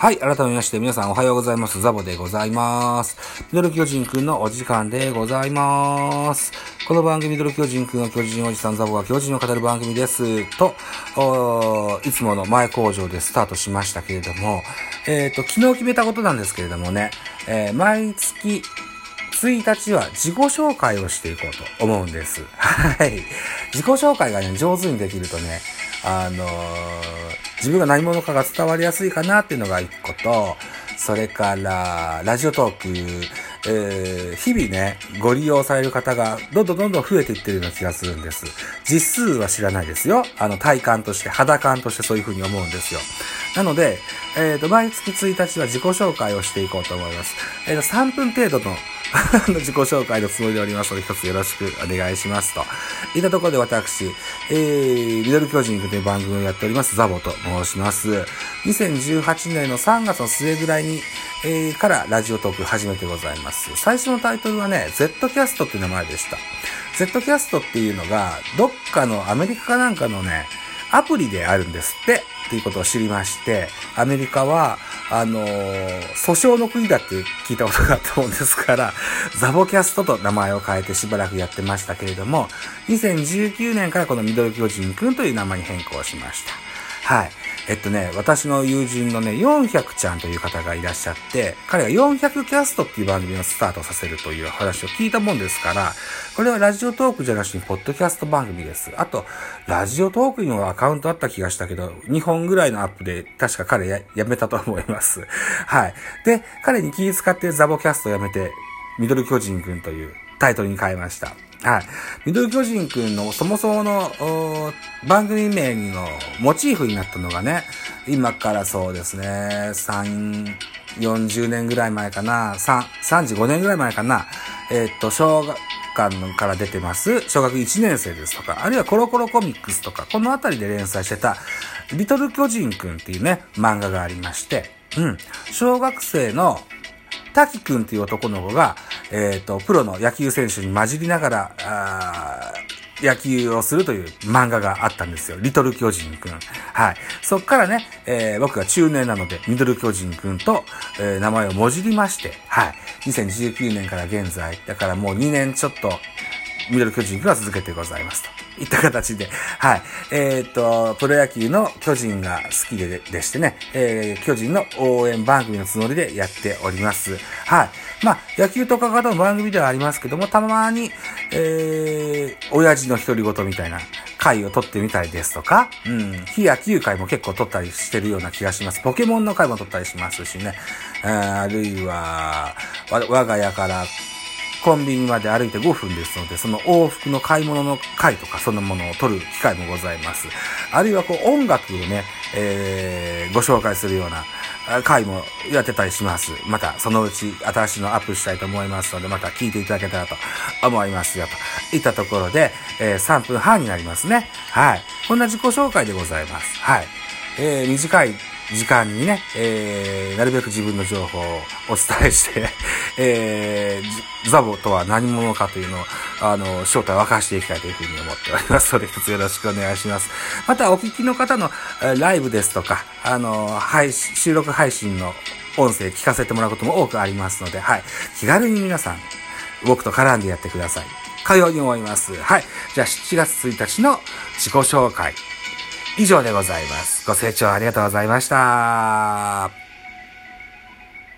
はい、改めまして皆さんおはようございます。ザボでございます。ミドル巨人くんのお時間でございます。この番組ミドル巨人くんの巨人おじさんザボが巨人を語る番組です。と、いつもの前工場でスタートしましたけれども、えっ、と、昨日決めたことなんですけれどもね、えー毎月1日は自己紹介をしていこうと思うんです。はい。自己紹介がね、上手にできるとね、あのー自分が何者かが伝わりやすいかなっていうのが一個と、それから、ラジオトーク、えー日々ね、ご利用される方がどんどんどんどん増えていってるような気がするんです。実数は知らないですよ。あの、体感として、肌感としてそういうふうに思うんですよ。なので、えっ、と、毎月1日は自己紹介をしていこうと思います。えっ、と、3分程度の の自己紹介のつもりでおりますので、一つよろしくお願いしますと。いったところで私、えー、ミドル巨人という番組をやっております、ザボと申します。2018年の3月の末ぐらいに、えー、からラジオトーク始めてございます。最初のタイトルはね、Z キャストっていう名前でした。Z キャストっていうのが、どっかのアメリカかなんかのね、アプリであるんですって、っていうことを知りまして、アメリカは、あのー訴訟の国だって聞いたことがあったもんですから、ザボキャストと名前を変えてしばらくやってましたけれども、2019年からこのミドル巨人くんという名前に変更しました。はい。えっとね、私の友人のね、400ちゃんという方がいらっしゃって、彼が400キャストっていう番組をスタートさせるという話を聞いたもんですから、これはラジオトークじゃなしに、ポッドキャスト番組です。あと、ラジオトークにもアカウントあった気がしたけど、2本ぐらいのアップで、確か彼ややめたと思います。はい。で、彼に気遣ってザボキャストをやめて、ミドル巨人くんというタイトルに変えました。はい。ミドル巨人くんのそもそもの番組名のモチーフになったのがね、今からそうですね、3、40年ぐらい前かな、3、35年ぐらい前かな、えーっと、小学館から出てます、小学1年生ですとか、あるいはコロコロコミックスとか、このあたりで連載してた、リトル巨人くんっていうね、漫画がありまして、うん、小学生の滝くんっていう男の子が、えっ、と、プロの野球選手に混じりながら、あ野球をするという漫画があったんですよ。リトル巨人くん。はい。そっからね、えー僕が中年なので、ミドル巨人くんと、えー名前をもじりまして、はい。2019年から現在、だからもう2年ちょっと、ミドル巨人くんは続けてございますと。いった形で、はい。えっ、と、プロ野球の巨人が好きででしてね、えー巨人の応援番組のつもりでやっております。はい。まあ、野球とか方の番組ではありますけども、たまに、えー、親父の独り言みたいな回を撮ってみたりですとか、うん、非野球回も結構撮ったりしてるような気がします。ポケモンの回も撮ったりしますしね、ああるいは、我が家からコンビニまで歩いて5分ですので、その往復の買い物の回とかそのものを撮る機会もございます。あるいはこう音楽をね、えーご紹介するような回もやってたりします。またそのうち新しいのアップしたいと思いますので、また聞いていただけたらと思いますよ。といったところで、えー3分半になりますね。はい。こんな自己紹介でございます。はい。えー短い時間にね、えー、なるべく自分の情報をお伝えして、えー、ザボとは何者かというのを、あの、正体を明かしていきたいというふうに思っておりますので、一つよろしくお願いします。また、お聞きの方のえライブですとか、あの、配信、収録配信の音声聞かせてもらうことも多くありますので、はい。気軽に皆さん、僕と絡んでやってください。かように思います。はい。じゃあ、7月1日の自己紹介。以上でございます。ご清聴ありがとうございました。